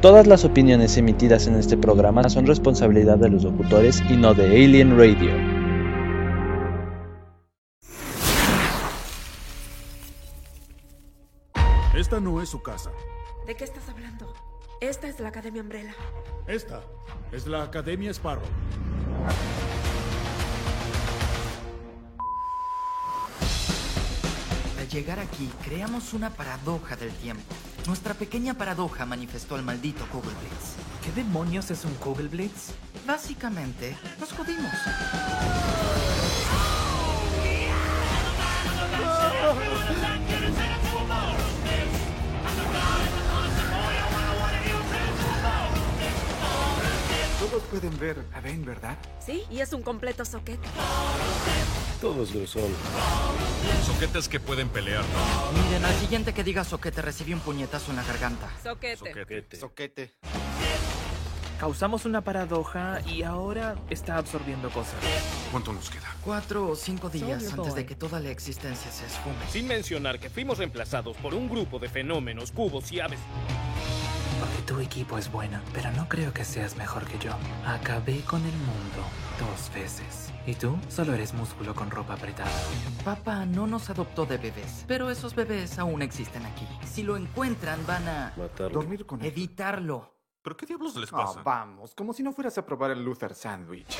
Todas las opiniones emitidas en este programa son responsabilidad de los locutores y no de Alien Radio. Esta no es su casa. ¿De qué estás hablando? Esta es la Academia Umbrella. Esta es la Academia Sparrow. Al llegar aquí, creamos una paradoja del tiempo. Nuestra pequeña paradoja manifestó al maldito Kugelblitz. ¿Qué demonios es un Kugelblitz? Básicamente, nos jodimos. Todos pueden ver a Ben, ¿verdad? Sí, y es un completo soquete. Todos lo son. Soquetes que pueden pelear. Miren, al siguiente que diga soquete recibí un puñetazo en la garganta. Soquete. Soquete. Soquete. Causamos una paradoja y ahora está absorbiendo cosas. ¿Cuánto nos queda? Cuatro o cinco días antes de que toda la existencia se esfume. Sin mencionar que fuimos reemplazados por un grupo de fenómenos, cubos y aves. Porque tu equipo es bueno, pero no creo que seas mejor que yo. Acabé con el mundo dos veces. Y tú solo eres músculo con ropa apretada. Papá no nos adoptó de bebés, pero esos bebés aún existen aquí. Si lo encuentran, van a Matarlo. Dormir con él. evitarlo. ¿Pero qué diablos les Ah, pasa? vamos, como si no fueras a probar el Luther Sandwich.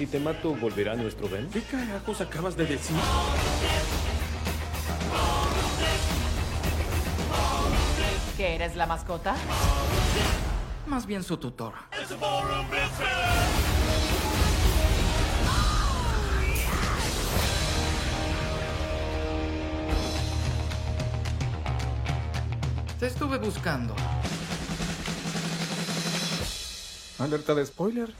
Si, te mato, ¿volverá nuestro Ben? ¿Qué carajos acabas de decir? ¿Que eres la mascota? Más bien su tutor. Te estuve buscando. Alerta de spoiler.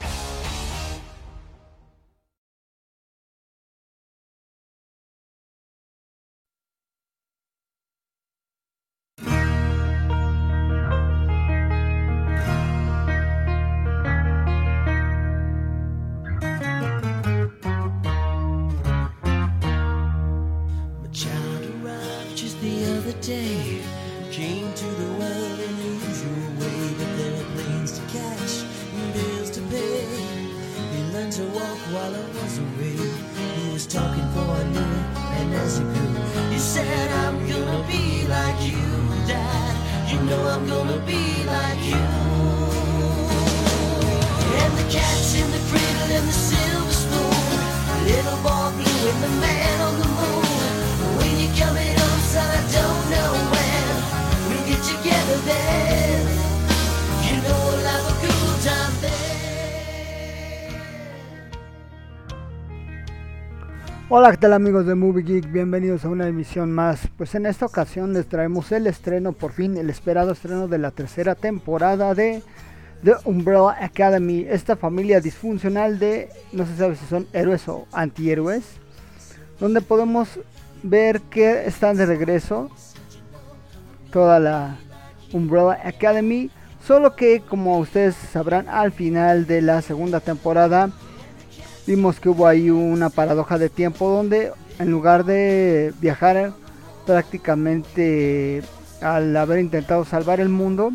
Hola, ¿qué tal amigos de Movie Geek? Bienvenidos a una emisión más. Pues en esta ocasión les traemos el estreno, por fin, el esperado estreno de la tercera temporada de The Umbrella Academy. Esta familia disfuncional de, no se sabe si son héroes o antihéroes, donde podemos ver que están de regreso toda la Umbrella Academy. Solo que, como ustedes sabrán, al final de la segunda temporada vimos que hubo ahí una paradoja de tiempo donde en lugar de viajar prácticamente al haber intentado salvar el mundo,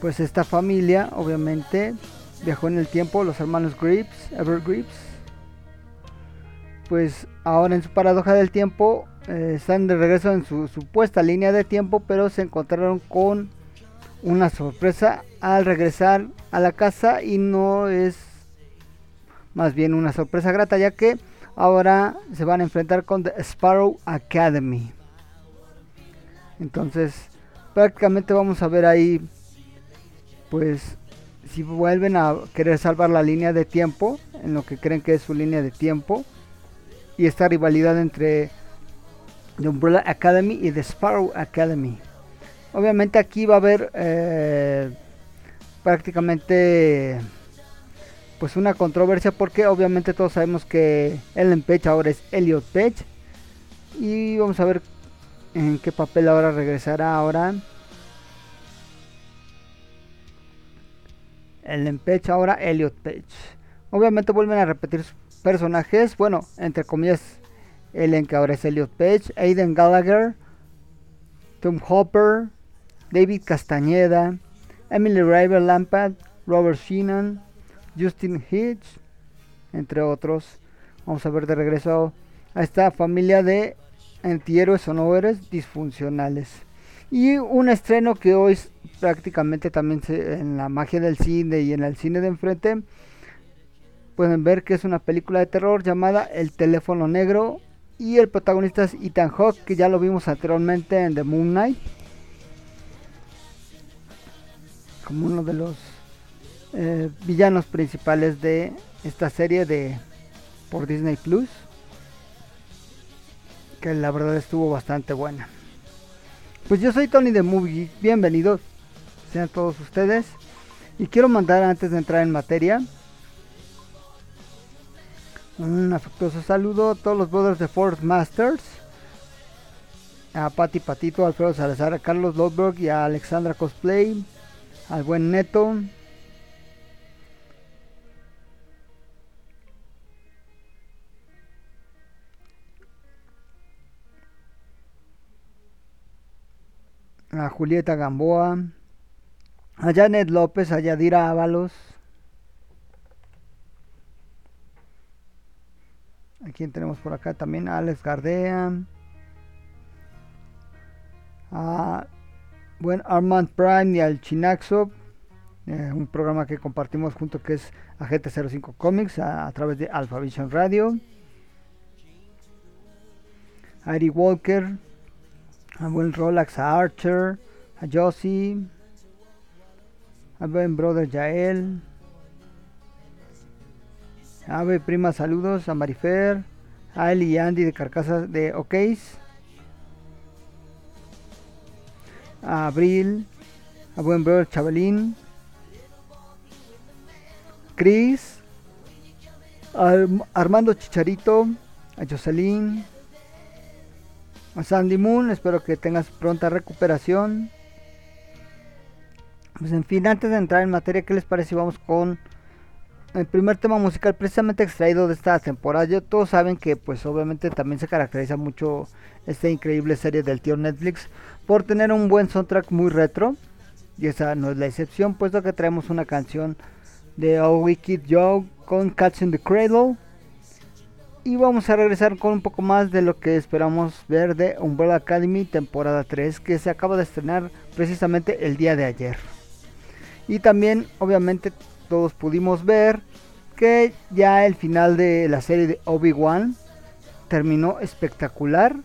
pues esta familia obviamente viajó en el tiempo, los hermanos Grips, Ever Grips, pues ahora en su paradoja del tiempo eh, están de regreso en su supuesta línea de tiempo, pero se encontraron con una sorpresa al regresar a la casa y no es más bien una sorpresa grata ya que ahora se van a enfrentar con The Sparrow Academy. Entonces prácticamente vamos a ver ahí pues si vuelven a querer salvar la línea de tiempo en lo que creen que es su línea de tiempo y esta rivalidad entre The Umbrella Academy y The Sparrow Academy. Obviamente aquí va a haber eh, prácticamente pues una controversia porque obviamente todos sabemos que Ellen Page ahora es Elliot Page. Y vamos a ver en qué papel ahora regresará ahora. Ellen Page, ahora Elliot Page. Obviamente vuelven a repetir sus personajes, bueno, entre comillas, Ellen que ahora es Elliot Page, Aiden Gallagher, Tom Hopper, David Castañeda, Emily Raver Lampard, Robert Sheenan, Justin Hitch, entre otros. Vamos a ver de regreso a esta familia de antihéroes o no disfuncionales. Y un estreno que hoy prácticamente también se, en la magia del cine y en el cine de enfrente pueden ver que es una película de terror llamada El teléfono negro y el protagonista es Ethan Hawke que ya lo vimos anteriormente en The Moon Knight como uno de los eh, villanos principales de esta serie de por Disney Plus que la verdad estuvo bastante buena pues yo soy Tony de Movie bienvenidos sean todos ustedes y quiero mandar antes de entrar en materia un afectuoso saludo a todos los brothers de Force Masters a Pati Patito, Alfredo Salazar, a Carlos Lodberg y a Alexandra Cosplay al buen Neto. A Julieta Gamboa. A Janet López, a Yadira Ábalos. ¿A quién tenemos por acá? También a Alex Gardea. A buen Armand Prime y al Chinaxo, eh, un programa que compartimos junto que es Agente 05 Comics a, a través de Alpha Vision Radio. A Eric Walker, a buen Rolex, a Archer, a Josie, a buen brother Yael, a prima saludos, a Marifer, a Eli y Andy de Carcasas de Okeys. a Abril, a buen brother Chavalín, Chris, a Armando Chicharito, a Jocelyn, a Sandy Moon, espero que tengas pronta recuperación. Pues en fin, antes de entrar en materia, ¿qué les parece vamos con el primer tema musical precisamente extraído de esta temporada? Ya todos saben que pues obviamente también se caracteriza mucho esta increíble serie del tío Netflix por tener un buen soundtrack muy retro. Y esa no es la excepción, puesto que traemos una canción de Oh Wicked Joe con Cats in the Cradle. Y vamos a regresar con un poco más de lo que esperamos ver de Umbrella Academy temporada 3, que se acaba de estrenar precisamente el día de ayer. Y también, obviamente, todos pudimos ver que ya el final de la serie de Obi-Wan terminó espectacular.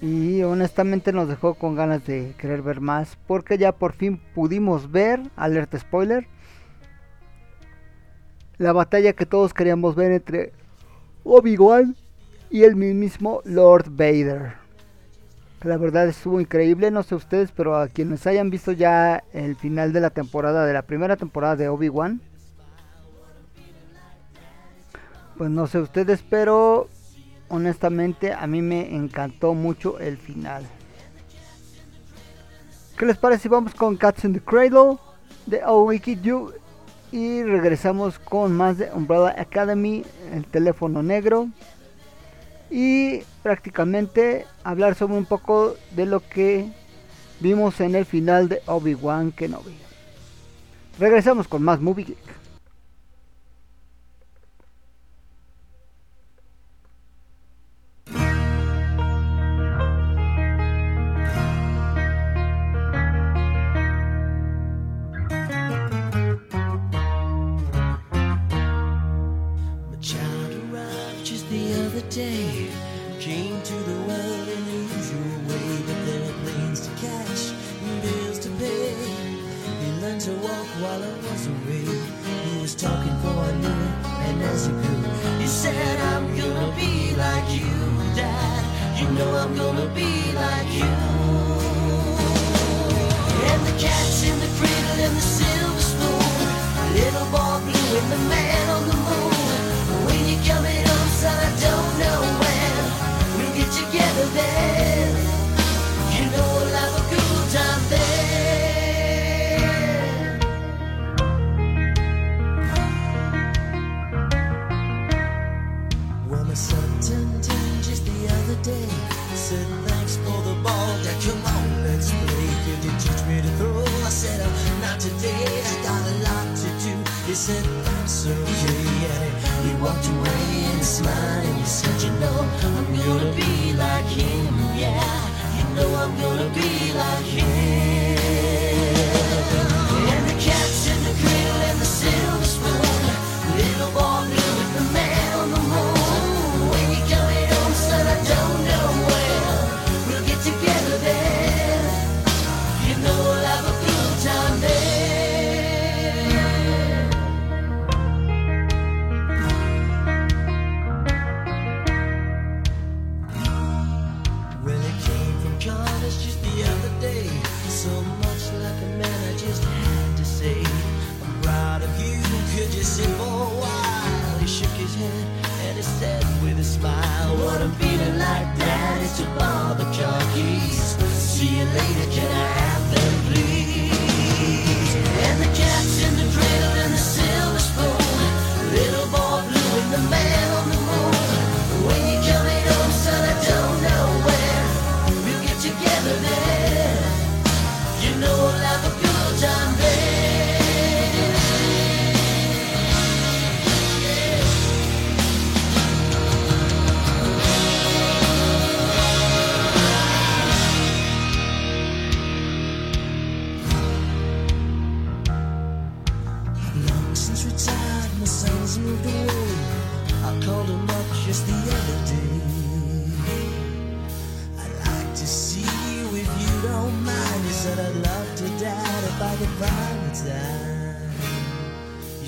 Y honestamente nos dejó con ganas de querer ver más. Porque ya por fin pudimos ver, alerta spoiler, la batalla que todos queríamos ver entre Obi-Wan y el mismo Lord Vader. La verdad estuvo increíble, no sé ustedes, pero a quienes hayan visto ya el final de la temporada, de la primera temporada de Obi-Wan, pues no sé ustedes, pero honestamente a mí me encantó mucho el final. ¿Qué les parece vamos con Cats in the Cradle de Wicked You y regresamos con más de Umbrella Academy, el teléfono negro y prácticamente hablar sobre un poco de lo que vimos en el final de Obi-Wan Kenobi. Regresamos con más Movie Geek. Know I'm gonna be like you. And the cat's in the cradle and the silver spoon. Little boy blue and the man on the moon. When you coming home,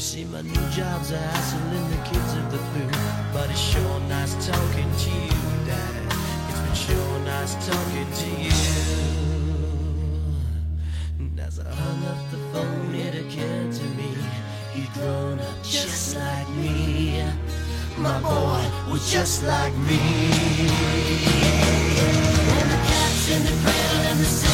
see, my new job's a hassling the kids of the blue, but it's sure nice talking to you, Dad. It's been sure nice talking to you. And As I hung up the phone, it occurred to me he'd grown up just like me. My boy was just like me. And the cat's in the cradle and the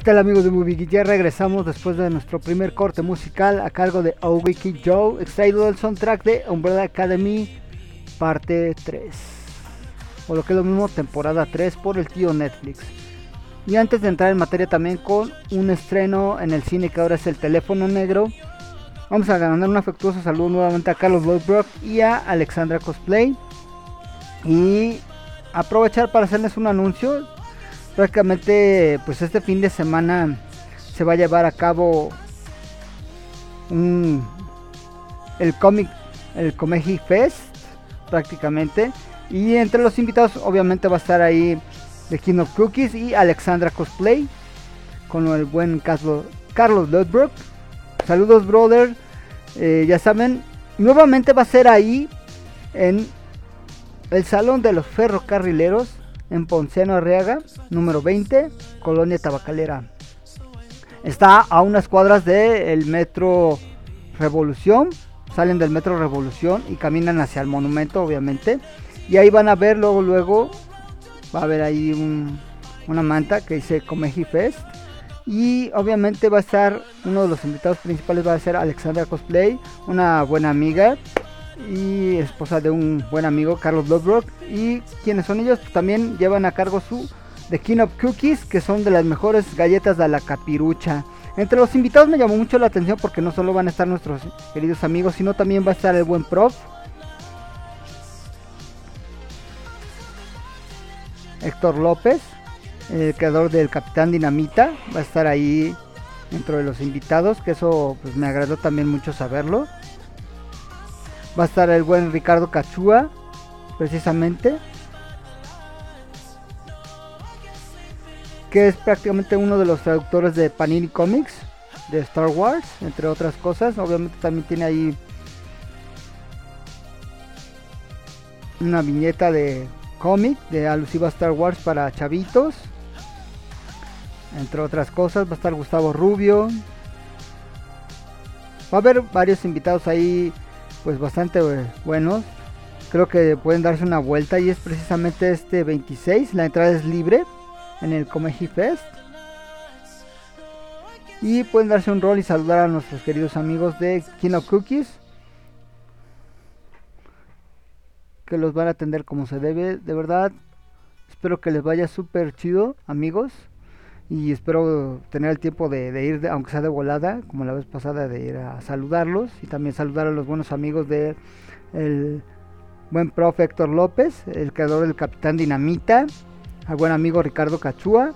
¿Qué tal amigos de Movie? Ya regresamos después de nuestro primer corte musical a cargo de Owiki Joe, extraído del soundtrack de Umbrella Academy, parte 3. O lo que es lo mismo, temporada 3 por el tío Netflix. Y antes de entrar en materia también con un estreno en el cine que ahora es El Teléfono Negro, vamos a mandar un afectuoso saludo nuevamente a Carlos Lloydbrook y a Alexandra Cosplay. Y aprovechar para hacerles un anuncio. Prácticamente, pues este fin de semana se va a llevar a cabo el cómic, el Comeji Fest, prácticamente. Y entre los invitados, obviamente, va a estar ahí de King of Cookies y Alexandra Cosplay con el buen Carlos, Carlos Ludbrook. Saludos, brother. Eh, ya saben, nuevamente va a ser ahí en el Salón de los Ferrocarrileros en Ponciano Arriaga, número 20, Colonia Tabacalera. Está a unas cuadras del metro Revolución. Salen del metro Revolución y caminan hacia el monumento, obviamente. Y ahí van a ver luego, luego, va a haber ahí un, una manta que dice Comeji Fest. Y obviamente va a estar, uno de los invitados principales va a ser Alexandra Cosplay, una buena amiga y esposa de un buen amigo, Carlos Lovebrook. Y quienes son ellos, pues también llevan a cargo su The King of Cookies, que son de las mejores galletas de la capirucha. Entre los invitados me llamó mucho la atención porque no solo van a estar nuestros queridos amigos, sino también va a estar el buen prof. Héctor López, el creador del Capitán Dinamita, va a estar ahí dentro de los invitados, que eso pues me agradó también mucho saberlo. Va a estar el buen Ricardo Cachúa, precisamente. Que es prácticamente uno de los traductores de Panini Comics, de Star Wars, entre otras cosas. Obviamente también tiene ahí una viñeta de cómic de alusiva a Star Wars para chavitos. Entre otras cosas, va a estar Gustavo Rubio. Va a haber varios invitados ahí pues bastante buenos. Creo que pueden darse una vuelta y es precisamente este 26. La entrada es libre en el Comeji Fest. Y pueden darse un rol y saludar a nuestros queridos amigos de King of Cookies. Que los van a atender como se debe. De verdad, espero que les vaya súper chido, amigos. Y espero tener el tiempo de, ir, aunque sea de volada, como la vez pasada, de ir a saludarlos. Y también saludar a los buenos amigos de el buen profe Héctor López, el creador del Capitán Dinamita. Al buen amigo Ricardo Cachúa.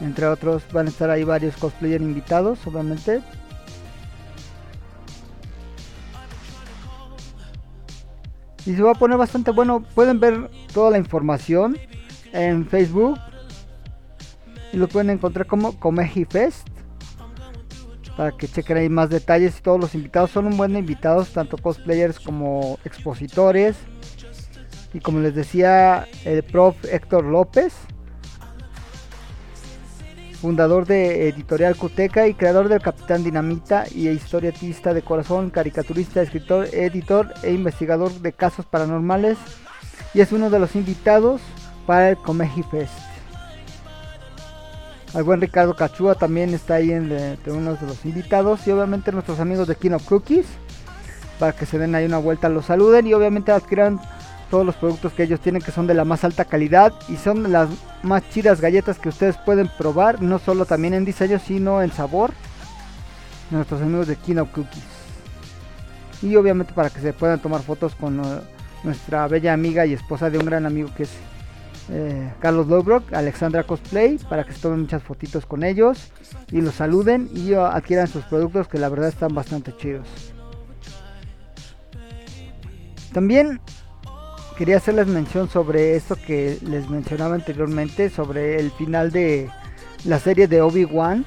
Entre otros van a estar ahí varios cosplayers invitados, obviamente. Y se va a poner bastante bueno. Pueden ver toda la información en Facebook y lo pueden encontrar como Comeji Fest para que chequen ahí más detalles. Todos los invitados son un buen invitados, tanto cosplayers como expositores. Y como les decía, el prof Héctor López fundador de Editorial Cuteca y creador del Capitán Dinamita y historietista de corazón, caricaturista, escritor, editor e investigador de casos paranormales y es uno de los invitados para el Comeji Fest. El buen Ricardo Cachúa también está ahí entre uno de los invitados y obviamente nuestros amigos de King of Cookies para que se den ahí una vuelta, los saluden y obviamente adquieran todos los productos que ellos tienen que son de la más alta calidad y son las más chidas galletas que ustedes pueden probar, no solo también en diseño, sino en sabor. Nuestros amigos de Kino Cookies. Y obviamente para que se puedan tomar fotos con uh, nuestra bella amiga y esposa de un gran amigo que es eh, Carlos Lowbrook, Alexandra Cosplay, para que se tomen muchas fotitos con ellos y los saluden y adquieran sus productos que la verdad están bastante chidos. También quería hacerles mención sobre esto que les mencionaba anteriormente, sobre el final de la serie de Obi-Wan,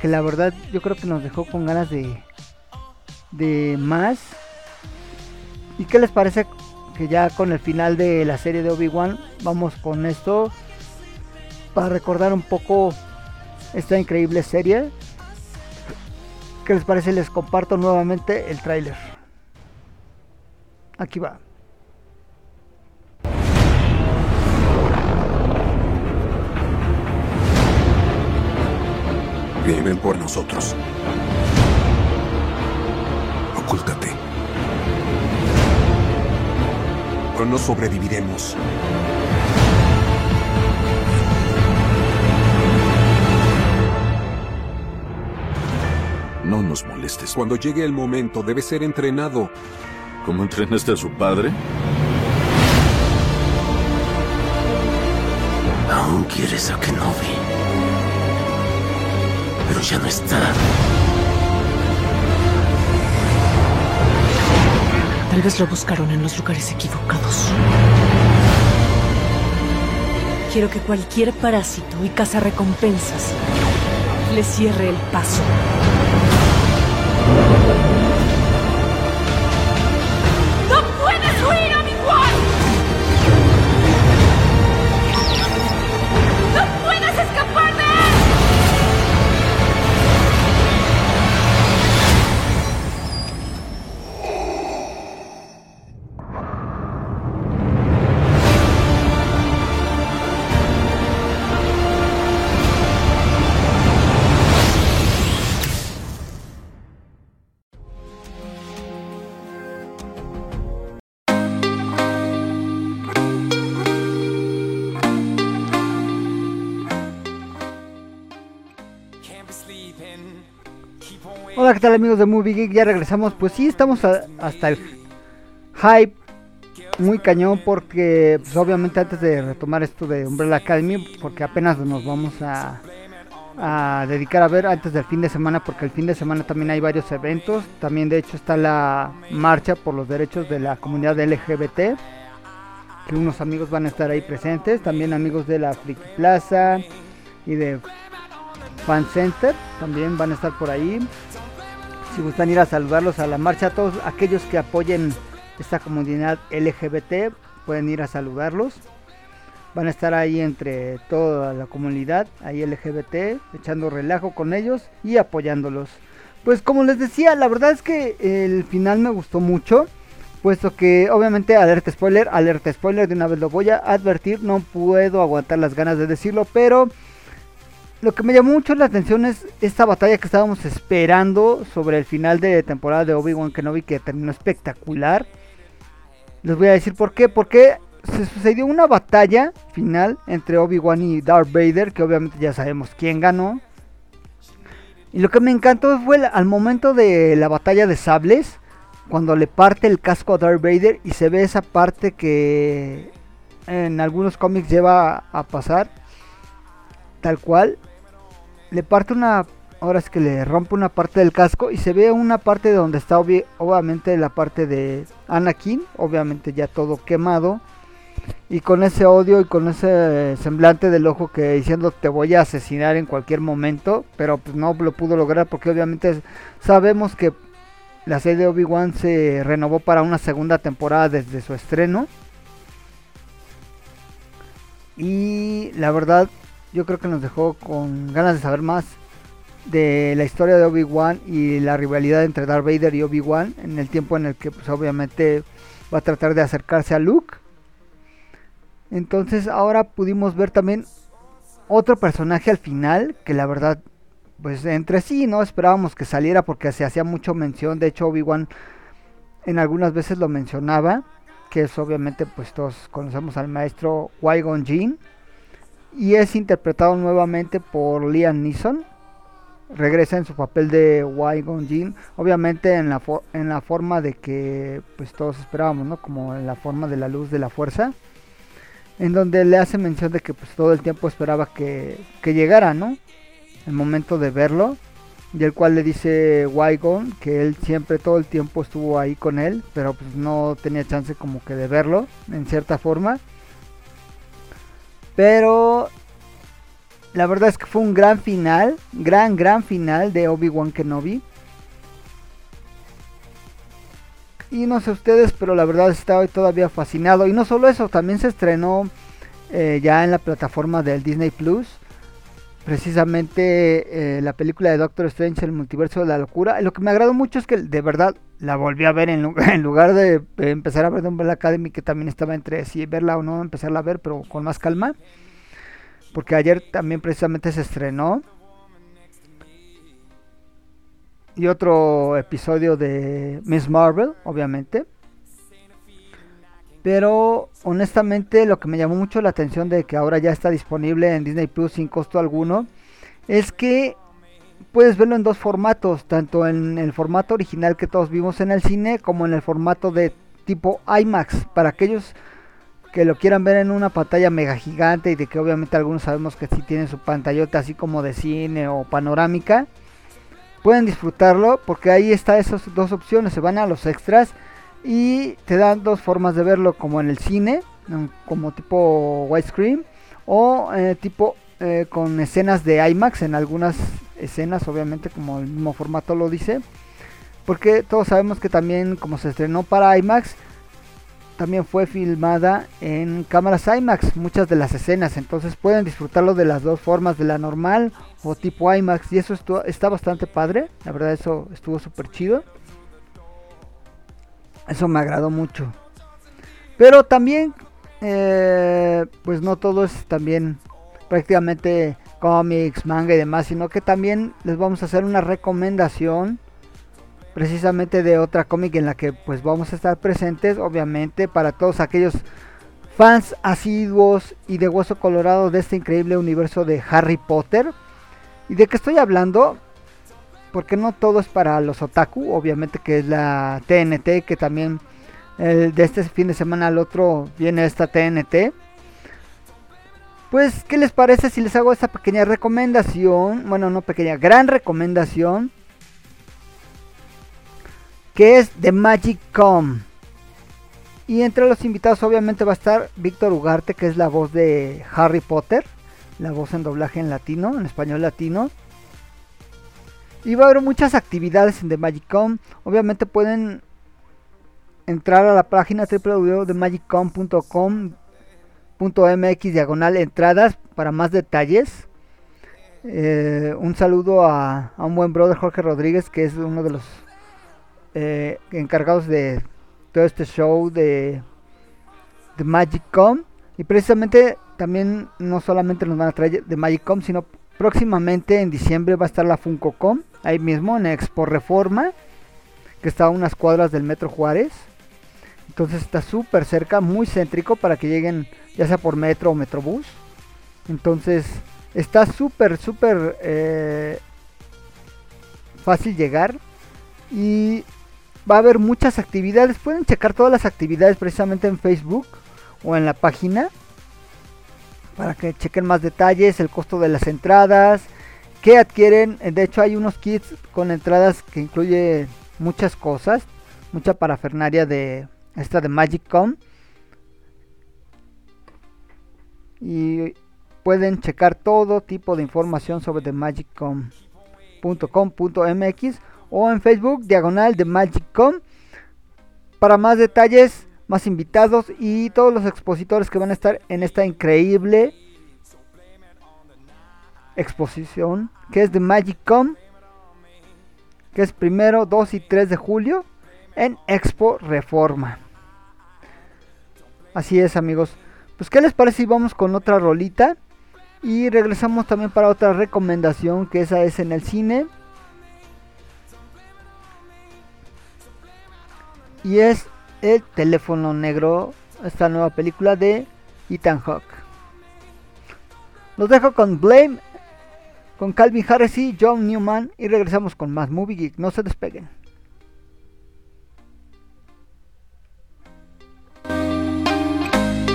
que la verdad yo creo que nos dejó con ganas de, de más. ¿Y qué les parece que ya con el final de la serie de Obi-Wan vamos con esto para recordar un poco esta increíble serie? ¿Qué les parece? Les comparto nuevamente el tráiler. Aquí va. Vienen por nosotros. Ocúltate. O no sobreviviremos. No nos molestes. Cuando llegue el momento, debe ser entrenado. ¿Cómo entrenaste a su padre? Aún quieres a Kenobi pero ya no está. Tal vez lo buscaron en los lugares equivocados. Quiero que cualquier parásito y recompensas le cierre el paso. ¿Qué tal amigos de Movie Geek? Ya regresamos. Pues sí, estamos hasta el hype muy cañón porque pues, obviamente antes de retomar esto de Umbrella Academy, porque apenas nos vamos a, a dedicar a ver antes del fin de semana, porque el fin de semana también hay varios eventos. También de hecho está la marcha por los derechos de la comunidad LGBT, que unos amigos van a estar ahí presentes. También amigos de la Friki Plaza y de Fan Center también van a estar por ahí. Si gustan ir a saludarlos a la marcha, todos aquellos que apoyen esta comunidad LGBT pueden ir a saludarlos. Van a estar ahí entre toda la comunidad, ahí LGBT, echando relajo con ellos y apoyándolos. Pues como les decía, la verdad es que el final me gustó mucho. Puesto que obviamente alerta spoiler, alerta spoiler, de una vez lo voy a advertir, no puedo aguantar las ganas de decirlo, pero lo que me llamó mucho la atención es esta batalla que estábamos esperando sobre el final de temporada de Obi-Wan Kenobi que terminó espectacular. Les voy a decir por qué. Porque se sucedió una batalla final entre Obi-Wan y Darth Vader, que obviamente ya sabemos quién ganó. Y lo que me encantó fue al momento de la batalla de sables, cuando le parte el casco a Darth Vader y se ve esa parte que en algunos cómics lleva a pasar, tal cual. Le parte una, ahora es que le rompe una parte del casco y se ve una parte donde está obvi- obviamente la parte de Anakin, obviamente ya todo quemado. Y con ese odio y con ese semblante del ojo que diciendo te voy a asesinar en cualquier momento, pero pues no lo pudo lograr porque obviamente sabemos que la serie de Obi-Wan se renovó para una segunda temporada desde su estreno. Y la verdad, yo creo que nos dejó con ganas de saber más de la historia de Obi-Wan y la rivalidad entre Darth Vader y Obi-Wan en el tiempo en el que pues obviamente va a tratar de acercarse a Luke. Entonces ahora pudimos ver también otro personaje al final que la verdad pues entre sí no esperábamos que saliera porque se hacía mucho mención, de hecho Obi-Wan en algunas veces lo mencionaba, que es obviamente pues todos conocemos al maestro Qui-Gon Jinn y es interpretado nuevamente por Liam Neeson. Regresa en su papel de Qui-Gon Jinn, obviamente en la en la forma de que pues todos esperábamos, ¿no? Como en la forma de la luz de la fuerza. En donde le hace mención de que pues todo el tiempo esperaba que, que llegara, ¿no? El momento de verlo. Y el cual le dice Qui-Gon que él siempre todo el tiempo estuvo ahí con él, pero pues no tenía chance como que de verlo en cierta forma. Pero la verdad es que fue un gran final, gran, gran final de Obi-Wan Kenobi. Y no sé ustedes, pero la verdad estaba todavía fascinado. Y no solo eso, también se estrenó eh, ya en la plataforma del Disney Plus. Precisamente eh, la película de Doctor Strange, el multiverso de la locura. Lo que me agradó mucho es que de verdad la volví a ver en, lu- en lugar de empezar a ver Umbrella Academy, que también estaba entre si verla o no, empezarla a ver, pero con más calma. Porque ayer también precisamente se estrenó. Y otro episodio de Miss Marvel, obviamente. Pero honestamente lo que me llamó mucho la atención de que ahora ya está disponible en Disney Plus sin costo alguno es que puedes verlo en dos formatos, tanto en el formato original que todos vimos en el cine como en el formato de tipo IMAX para aquellos que lo quieran ver en una pantalla mega gigante y de que obviamente algunos sabemos que si tienen su pantallota así como de cine o panorámica pueden disfrutarlo porque ahí está esas dos opciones se van a los extras y te dan dos formas de verlo, como en el cine, como tipo widescreen o eh, tipo eh, con escenas de IMAX en algunas escenas, obviamente como el mismo formato lo dice. Porque todos sabemos que también como se estrenó para IMAX, también fue filmada en cámaras IMAX, muchas de las escenas. Entonces pueden disfrutarlo de las dos formas, de la normal o tipo IMAX. Y eso está bastante padre. La verdad eso estuvo súper chido. Eso me agradó mucho. Pero también, eh, pues no todo es también prácticamente cómics, manga y demás, sino que también les vamos a hacer una recomendación precisamente de otra cómic en la que pues vamos a estar presentes, obviamente para todos aquellos fans asiduos y de hueso colorado de este increíble universo de Harry Potter. ¿Y de qué estoy hablando? Porque no todo es para los otaku, obviamente que es la TNT, que también de este fin de semana al otro viene esta TNT. Pues, ¿qué les parece si les hago esta pequeña recomendación? Bueno, no pequeña, gran recomendación. Que es de Magic Com. Y entre los invitados obviamente va a estar Víctor Ugarte, que es la voz de Harry Potter. La voz en doblaje en latino, en español latino. Y va a haber muchas actividades en The Magic Com. Obviamente pueden entrar a la página www.themagiccom.com .mx diagonal entradas para más detalles. Eh, un saludo a, un buen brother Jorge Rodríguez que es uno de los eh, encargados de todo este show de, de MagicCom. Y precisamente también no solamente nos van a traer de MagicCom, sino próximamente en diciembre va a estar la FuncoCom, ahí mismo en Expo Reforma, que está a unas cuadras del Metro Juárez. Entonces está súper cerca, muy céntrico para que lleguen ya sea por metro o metrobús. Entonces está súper, súper eh, fácil llegar. Y va a haber muchas actividades. Pueden checar todas las actividades precisamente en Facebook o en la página. Para que chequen más detalles, el costo de las entradas. Que adquieren. De hecho hay unos kits con entradas que incluye muchas cosas. Mucha parafernaria de esta de Magic Com y pueden checar todo tipo de información sobre themagiccom.com.mx o en Facebook diagonal de Magiccom para más detalles, más invitados y todos los expositores que van a estar en esta increíble exposición que es de Magiccom que es primero 2 y 3 de julio en Expo Reforma. Así es amigos. Pues qué les parece si vamos con otra rolita. Y regresamos también para otra recomendación que esa es en el cine. Y es El teléfono negro, esta nueva película de Ethan Hawke. Los dejo con Blame, con Calvin Harris y John Newman y regresamos con más Movie Geek. No se despeguen.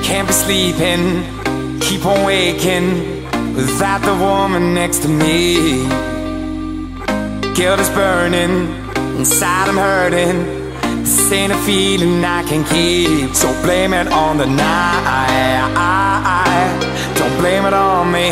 Can't be sleeping, keep on waking without the woman next to me. Guilt is burning, inside I'm hurting. This ain't a feeling I can keep, so blame it on the night. Don't blame it on me,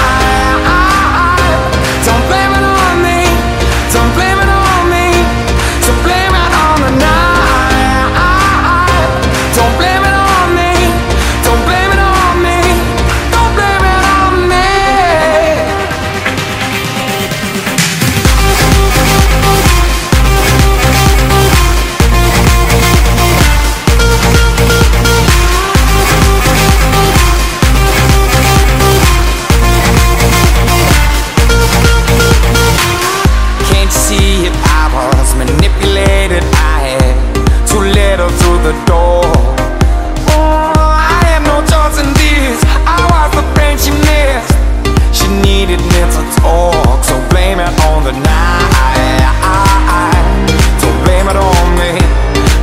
needed me to talk. So blame it on the night. Don't blame it on me.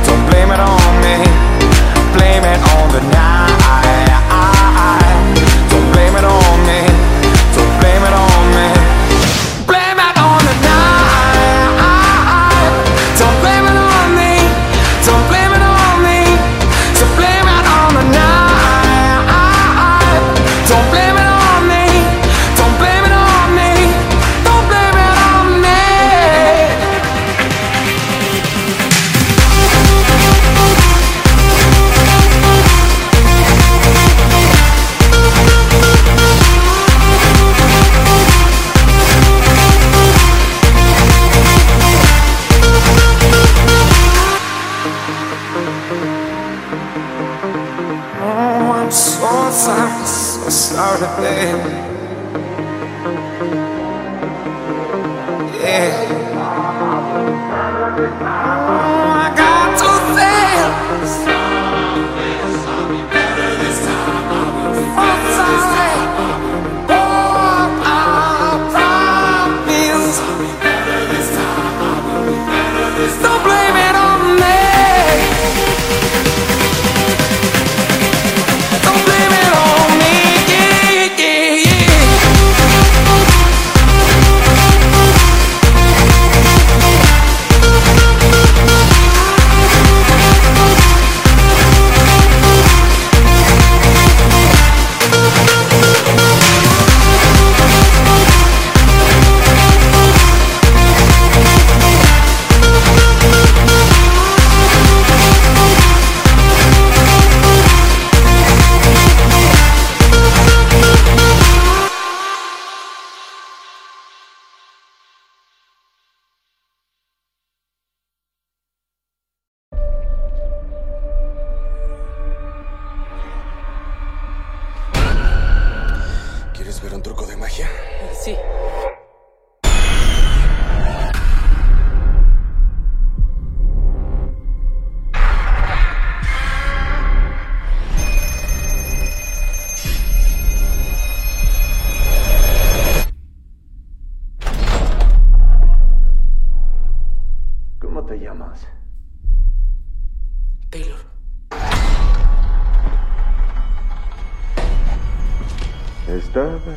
Don't blame it on me. Blame it on the night.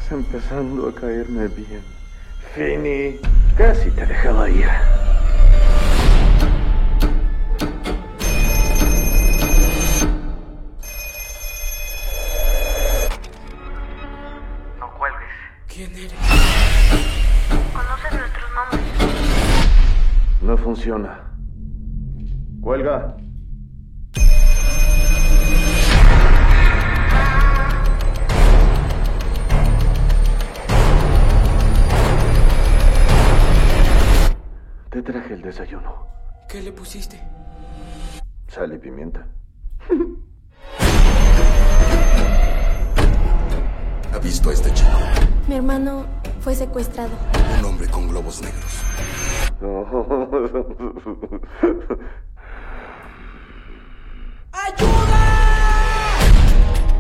Estabas empezando a caerme bien. Finny, casi te dejaba ir. No cuelgues. ¿Quién eres? ¿Conoces nuestros nombres? No funciona. Cuelga. Desayuno. ¿Qué le pusiste? Sal y pimienta. ¿Ha visto a este chico? Mi hermano fue secuestrado. Un hombre con globos negros.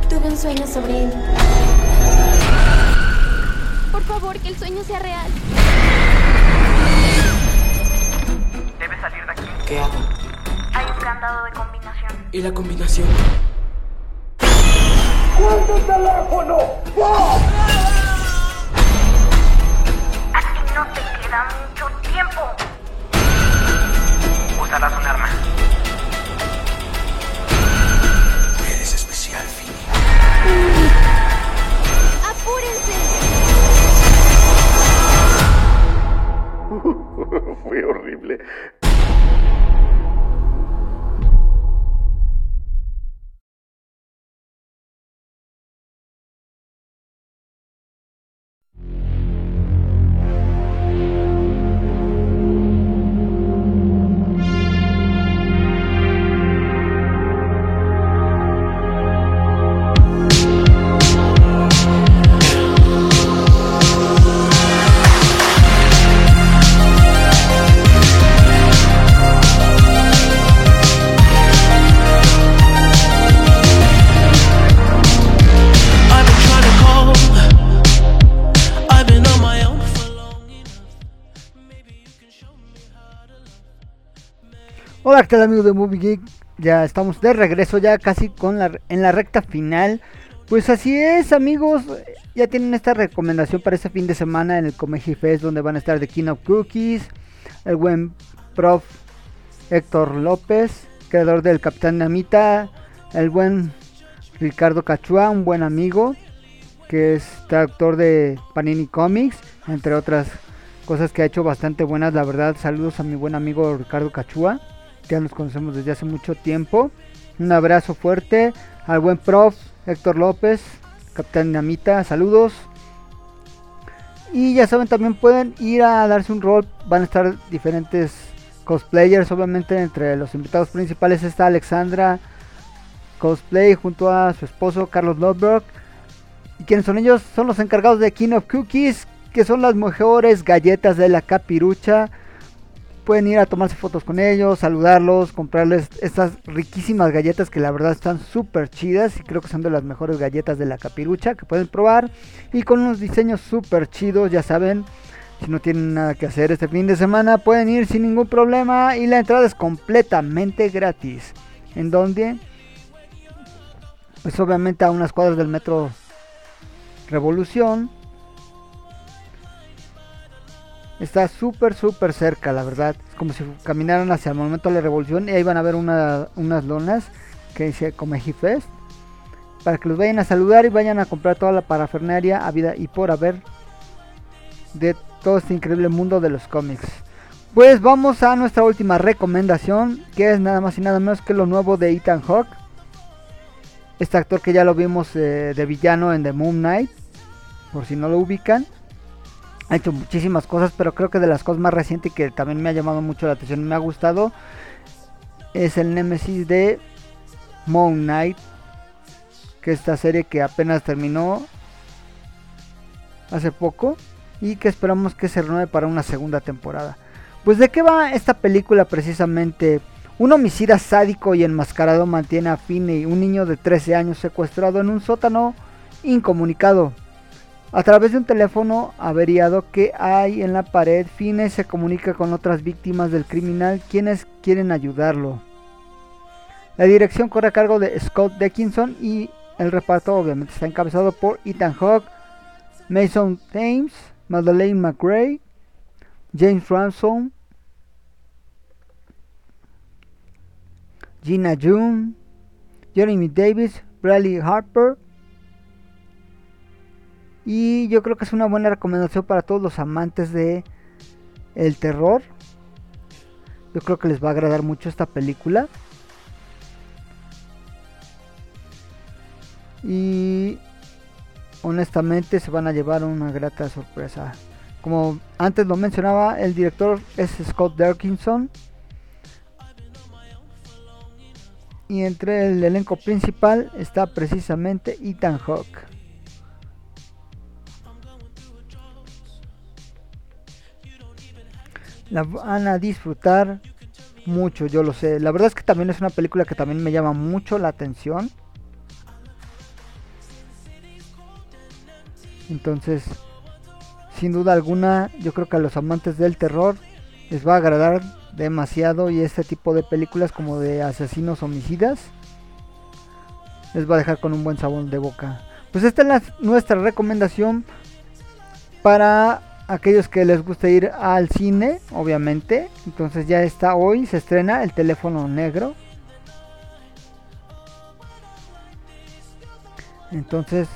Tuve un sueño sobre él. Por favor, que el sueño sea real. ¿Qué hago? Hay un candado de combinación. ¿Y la combinación? ¡Cuelga el teléfono! Aquí no te queda mucho tiempo. Usarás un arma. Eres especial, Finny. ¡Apúrense! Fue horrible. Tal amigos de Movie Geek? Ya estamos de regreso, ya casi con la, en la recta final. Pues así es, amigos. Ya tienen esta recomendación para este fin de semana en el Comeji Fest, donde van a estar The King of Cookies, el buen prof Héctor López, creador del Capitán Namita, el buen Ricardo Cachua, un buen amigo, que es traductor de Panini Comics, entre otras cosas que ha hecho bastante buenas, la verdad. Saludos a mi buen amigo Ricardo Cachua, que ya nos conocemos desde hace mucho tiempo. Un abrazo fuerte al buen prof Héctor López, Capitán Dinamita, saludos. Y ya saben, también pueden ir a darse un rol. Van a estar diferentes cosplayers. Obviamente, entre los invitados principales está Alexandra Cosplay junto a su esposo Carlos Lodberg. ¿Y quiénes son ellos? Son los encargados de King of Cookies, que son las mejores galletas de la capirucha. Pueden ir a tomarse fotos con ellos, saludarlos, comprarles estas riquísimas galletas que la verdad están súper chidas y creo que son de las mejores galletas de la capirucha que pueden probar. Y con unos diseños súper chidos, ya saben, si no tienen nada que hacer este fin de semana pueden ir sin ningún problema y la entrada es completamente gratis. ¿En donde Pues obviamente a unas cuadras del metro Revolución. Está súper, súper cerca, la verdad. Es como si caminaran hacia el momento de la revolución y ahí van a ver una, unas lonas que dice Comeji Fest. Para que los vayan a saludar y vayan a comprar toda la parafernaria a vida y por haber de todo este increíble mundo de los cómics. Pues vamos a nuestra última recomendación, que es nada más y nada menos que lo nuevo de Ethan Hawke. Este actor que ya lo vimos eh, de villano en The Moon Knight, por si no lo ubican. Ha hecho muchísimas cosas, pero creo que de las cosas más recientes que también me ha llamado mucho la atención me ha gustado es el Nemesis de Moon Knight, que esta serie que apenas terminó hace poco y que esperamos que se renueve para una segunda temporada. Pues de qué va esta película precisamente? Un homicida sádico y enmascarado mantiene a Finney, un niño de 13 años secuestrado en un sótano incomunicado. A través de un teléfono averiado que hay en la pared, Finney se comunica con otras víctimas del criminal quienes quieren ayudarlo. La dirección corre a cargo de Scott Dickinson y el reparto obviamente está encabezado por Ethan Hawke, Mason Thames, Madeleine McRae, James Ransom, Gina June, Jeremy Davis, Bradley Harper. Y yo creo que es una buena recomendación para todos los amantes de el terror. Yo creo que les va a agradar mucho esta película. Y honestamente se van a llevar una grata sorpresa. Como antes lo mencionaba, el director es Scott Derkinson. Y entre el elenco principal está precisamente Ethan Hawke. La van a disfrutar mucho, yo lo sé. La verdad es que también es una película que también me llama mucho la atención. Entonces, sin duda alguna, yo creo que a los amantes del terror les va a agradar demasiado y este tipo de películas como de asesinos homicidas les va a dejar con un buen sabor de boca. Pues esta es nuestra recomendación para aquellos que les gusta ir al cine, obviamente. Entonces ya está hoy, se estrena el teléfono negro. Entonces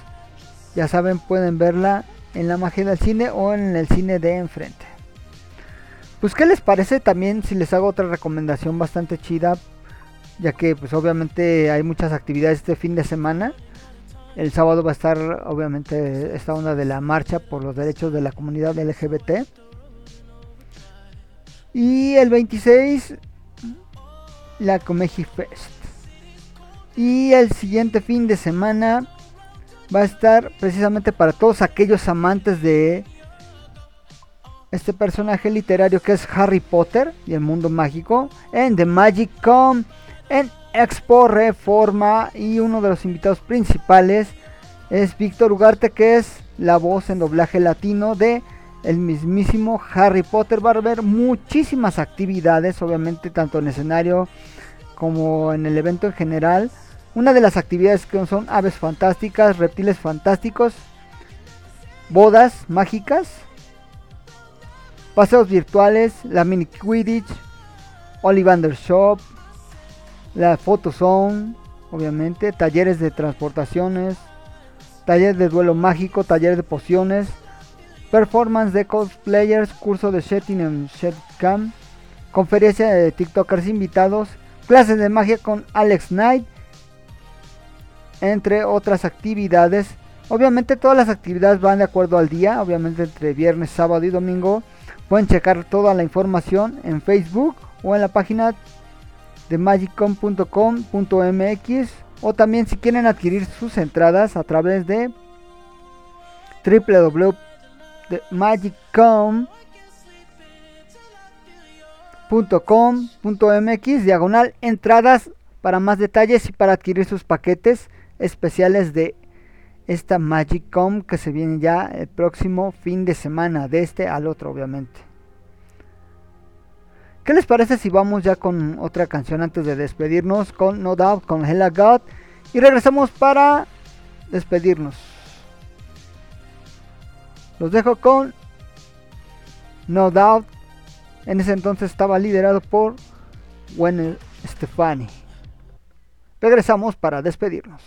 ya saben, pueden verla en la magia del cine o en el cine de enfrente. Pues qué les parece también si les hago otra recomendación bastante chida, ya que pues obviamente hay muchas actividades este fin de semana. El sábado va a estar obviamente esta onda de la marcha por los derechos de la comunidad LGBT. Y el 26 la Comeji Fest. Y el siguiente fin de semana va a estar precisamente para todos aquellos amantes de este personaje literario que es Harry Potter y el mundo mágico en The Magic Con en Expo Reforma y uno de los invitados principales es Víctor Ugarte que es la voz en doblaje latino de el mismísimo Harry Potter. Va a haber muchísimas actividades, obviamente tanto en escenario como en el evento en general. Una de las actividades que son aves fantásticas, reptiles fantásticos, bodas mágicas, paseos virtuales, la mini Quidditch, Ollivander Shop, la Zone, obviamente, talleres de transportaciones, talleres de duelo mágico, talleres de pociones, performance de cosplayers, curso de Shetting en Shetcam, conferencia de TikTokers invitados, clases de magia con Alex Knight, entre otras actividades. Obviamente todas las actividades van de acuerdo al día, obviamente entre viernes, sábado y domingo. Pueden checar toda la información en Facebook o en la página de magicom.com.mx o también si quieren adquirir sus entradas a través de www.magiccom.com.mx diagonal entradas para más detalles y para adquirir sus paquetes especiales de esta Magiccom que se viene ya el próximo fin de semana, de este al otro obviamente. ¿Qué les parece si vamos ya con otra canción antes de despedirnos? Con No Doubt, con Hella God. Y regresamos para despedirnos. Los dejo con No Doubt. En ese entonces estaba liderado por Gwen Stefani. Regresamos para despedirnos.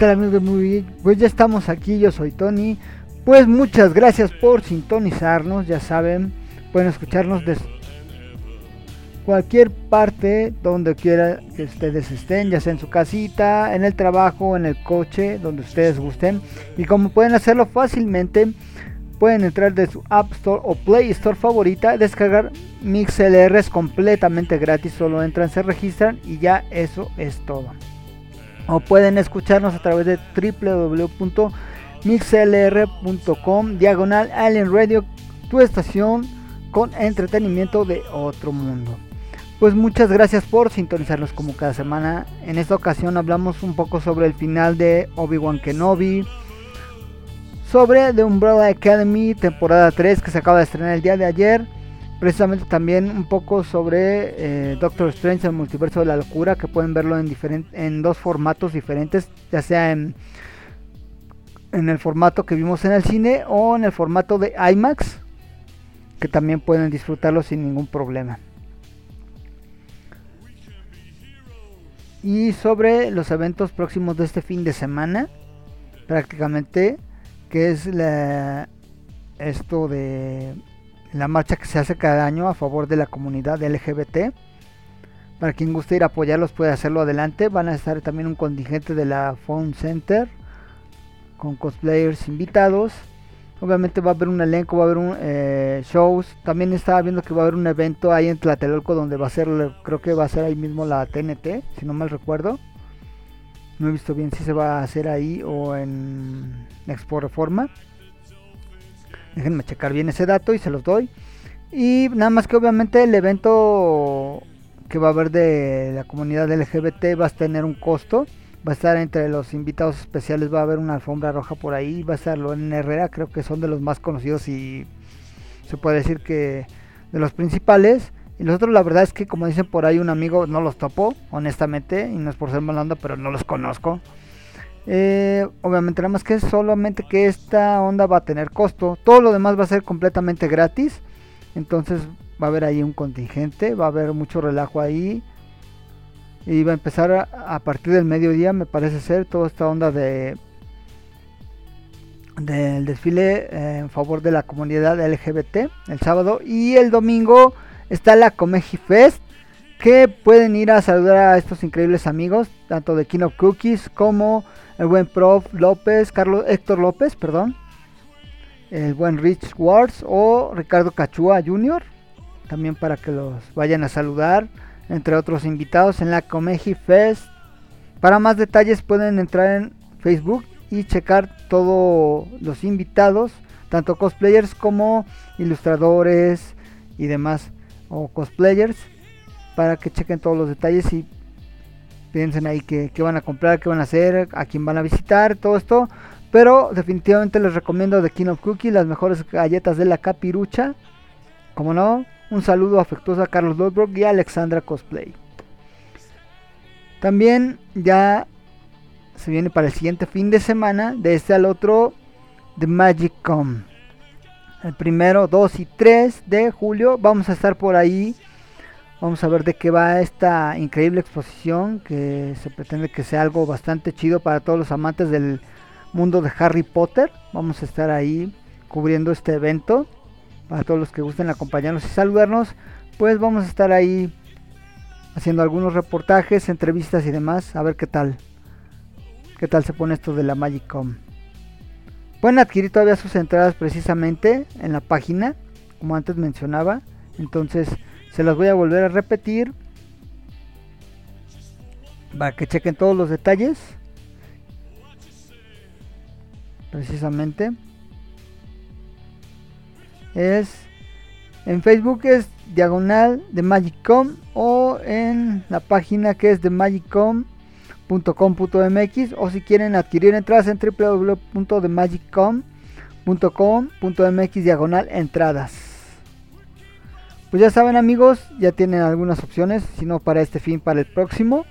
Tal amigos Movie Geek? Pues ya estamos aquí, yo soy Tony. Pues muchas gracias por sintonizarnos, ya saben, pueden escucharnos de cualquier parte donde quiera que ustedes estén, ya sea en su casita, en el trabajo, en el coche, donde ustedes gusten. Y como pueden hacerlo fácilmente, pueden entrar de su App Store o Play Store favorita, descargar MixLR es completamente gratis, solo entran, se registran y ya eso es todo o pueden escucharnos a través de www.mixlr.com diagonal Alien Radio, tu estación con entretenimiento de otro mundo. Pues muchas gracias por sintonizarnos como cada semana. En esta ocasión hablamos un poco sobre el final de Obi-Wan Kenobi, sobre The Umbrella Academy temporada 3 que se acaba de estrenar el día de ayer precisamente también un poco sobre eh, Doctor Strange, el multiverso de la locura, que pueden verlo en, en dos formatos diferentes, ya sea en, en el formato que vimos en el cine o en el formato de IMAX, que también pueden disfrutarlo sin ningún problema. Y sobre los eventos próximos de este fin de semana, prácticamente, que es esto de la marcha que se hace cada año a favor de la comunidad LGBT. Para quien guste ir a apoyarlos puede hacerlo adelante. Van a estar también un contingente de la Phone Center con cosplayers invitados. Obviamente va a haber un elenco, va a haber un, eh, shows. También estaba viendo que va a haber un evento ahí en Tlatelolco donde va a ser, creo que va a ser ahí mismo la TNT, si no mal recuerdo. No he visto bien si se va a hacer ahí o en Expo Reforma. Déjenme checar bien ese dato y se los doy. Y nada más que obviamente el evento que va a haber de la comunidad LGBT va a tener un costo. Va a estar entre los invitados especiales, va a haber una alfombra roja por ahí. Va a estar en Herrera, creo que son de los más conocidos y se puede decir que de los principales. Y los otros, la verdad es que, como dicen por ahí, un amigo no los topo, honestamente. Y no es por ser mala pero no los conozco. Eh, obviamente, nada más que solamente que esta onda va a tener costo. Todo lo demás va a ser completamente gratis. Entonces va a haber ahí un contingente, va a haber mucho relajo ahí. Y va a empezar a, partir del mediodía, me parece ser, toda esta onda de del desfile eh, en favor de la comunidad LGBT el sábado y el domingo está la Comeji Fest que pueden ir a saludar a estos increíbles amigos tanto de King of Cookies como el buen Prof López, Carlos Héctor López, perdón, el buen Rich Wars o Ricardo Cachúa Jr. También para que los vayan a saludar, entre otros invitados en la Comeji Fest. Para más detalles pueden entrar en Facebook y checar todos los invitados, tanto cosplayers como ilustradores y demás, o cosplayers, para que chequen todos los detalles y piensen ahí qué, van a comprar, qué van a hacer, a quién van a visitar, todo esto. Pero definitivamente les recomiendo The King of Cookie, las mejores galletas de la capirucha. Como no, un saludo afectuoso a Carlos Lodbrok y a Alexandra Cosplay. También ya se viene para el siguiente fin de semana, de este al otro, The Magic Com. El primero, 2 y 3 de julio vamos a estar por ahí Vamos a ver de qué va esta increíble exposición que se pretende que sea algo bastante chido para todos los amantes del mundo de Harry Potter. Vamos a estar ahí cubriendo este evento. Para todos los que gusten acompañarnos y saludarnos, pues vamos a estar ahí haciendo algunos reportajes, entrevistas y demás. A ver qué tal. ¿Qué tal se pone esto de la Magic Com? Pueden adquirir todavía sus entradas precisamente en la página, como antes mencionaba. Entonces se las voy a volver a repetir para que chequen todos los detalles. Precisamente. Es en Facebook es diagonal de Magicom o en la página que es de magicom.com.mx o si quieren adquirir entradas en www.themagiccom.com.mx diagonal entradas. Pues ya saben amigos, ya tienen algunas opciones, si no para este fin, para el próximo.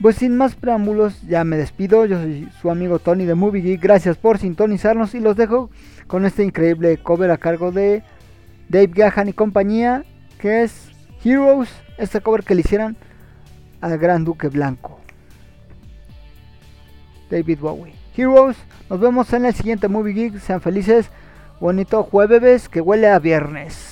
Pues sin más preámbulos, ya me despido. Yo soy su amigo Tony de Movie Geek. Gracias por sintonizarnos y los dejo con este increíble cover a cargo de Dave Gahan y compañía, que es Heroes. Este cover que le hicieron al Gran Duque Blanco. David Bowie. Heroes, nos vemos en el siguiente Movie Geek. Sean felices. Bonito jueves que huele a viernes.